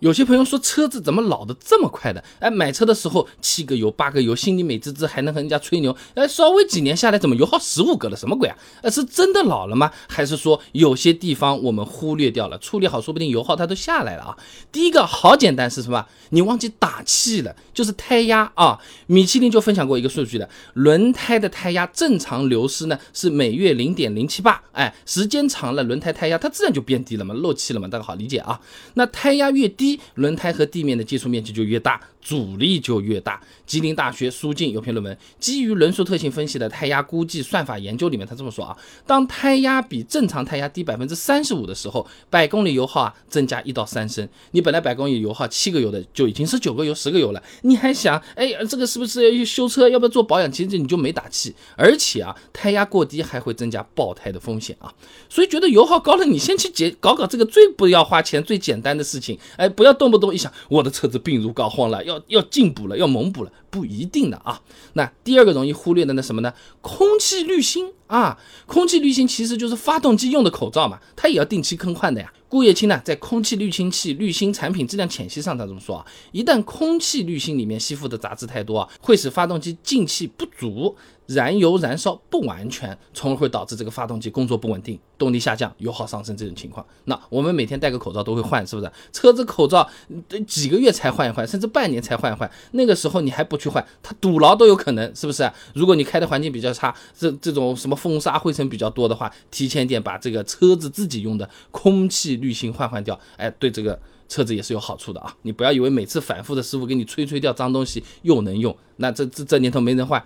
有些朋友说车子怎么老的这么快的？哎，买车的时候七个油八个油，心里美滋滋，还能和人家吹牛。哎，稍微几年下来，怎么油耗十五个了？什么鬼啊？呃，是真的老了吗？还是说有些地方我们忽略掉了？处理好，说不定油耗它都下来了啊。第一个好简单是什么？你忘记打气了，就是胎压啊。米其林就分享过一个数据的，轮胎的胎压正常流失呢是每月零点零七八，哎，时间长了，轮胎胎压它自然就变低了嘛，漏气了嘛，大家好理解啊。那胎压越低，轮胎和地面的接触面积就越大，阻力就越大。吉林大学苏静有篇论文，基于轮速特性分析的胎压估计算法研究里面，他这么说啊：当胎压比正常胎压低百分之三十五的时候，百公里油耗啊增加一到三升。你本来百公里油耗七个油的，就已经是九个油、十个油了。你还想，哎，这个是不是要修车？要不要做保养？其实你就没打气，而且啊，胎压过低还会增加爆胎的风险啊。所以觉得油耗高了，你先去解搞搞这个最不要花钱、最简单的事情，哎。不要动不动一想，我的车子病入膏肓了，要要进补了，要猛补了，不一定的啊。那第二个容易忽略的呢什么呢？空气滤芯啊，空气滤芯其实就是发动机用的口罩嘛，它也要定期更换的呀。顾叶青呢，在空气滤清器滤芯产品质量浅析上，他这么说啊，一旦空气滤芯里面吸附的杂质太多啊，会使发动机进气不足。燃油燃烧不完全，从而会导致这个发动机工作不稳定，动力下降，油耗上升这种情况。那我们每天戴个口罩都会换，是不是？车子口罩几个月才换一换，甚至半年才换一换，那个时候你还不去换，它堵牢都有可能，是不是？如果你开的环境比较差，这这种什么风沙灰尘比较多的话，提前点把这个车子自己用的空气滤芯换换掉，哎，对这个车子也是有好处的啊！你不要以为每次反复的师傅给你吹吹掉脏东西又能用，那这这这年头没人换。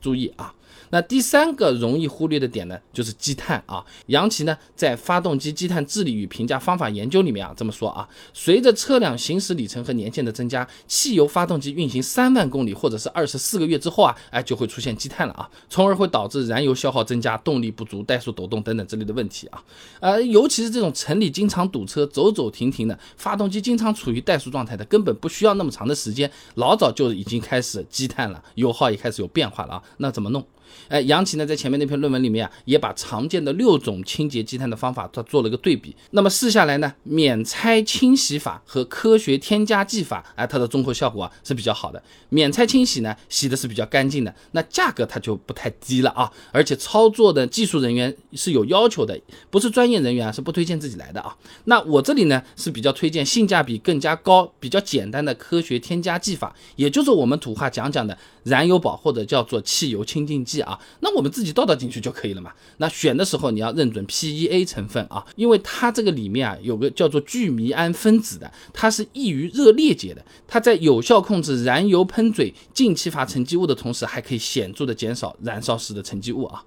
注意啊！那第三个容易忽略的点呢，就是积碳啊。杨奇呢，在《发动机积碳治理与评价方法研究》里面啊这么说啊：随着车辆行驶里程和年限的增加，汽油发动机运行三万公里或者是二十四个月之后啊，哎就会出现积碳了啊，从而会导致燃油消耗增加、动力不足、怠速抖动等等之类的问题啊。呃，尤其是这种城里经常堵车、走走停停的，发动机经常处于怠速状态的，根本不需要那么长的时间，老早就已经开始积碳了，油耗也开始有变化了啊。那怎么弄？哎，杨奇呢，在前面那篇论文里面啊，也把常见的六种清洁积碳的方法，他做了个对比。那么试下来呢，免拆清洗法和科学添加剂法，哎，它的综合效果啊是比较好的。免拆清洗呢，洗的是比较干净的，那价格它就不太低了啊。而且操作的技术人员是有要求的，不是专业人员啊是不推荐自己来的啊。那我这里呢是比较推荐性价比更加高、比较简单的科学添加剂法，也就是我们土话讲讲的燃油宝或者叫做汽油清净剂。啊，那我们自己倒倒进去就可以了嘛。那选的时候你要认准 PEA 成分啊，因为它这个里面啊有个叫做聚醚胺分子的，它是易于热裂解的。它在有效控制燃油喷嘴进气阀沉积物的同时，还可以显著的减少燃烧时的沉积物啊。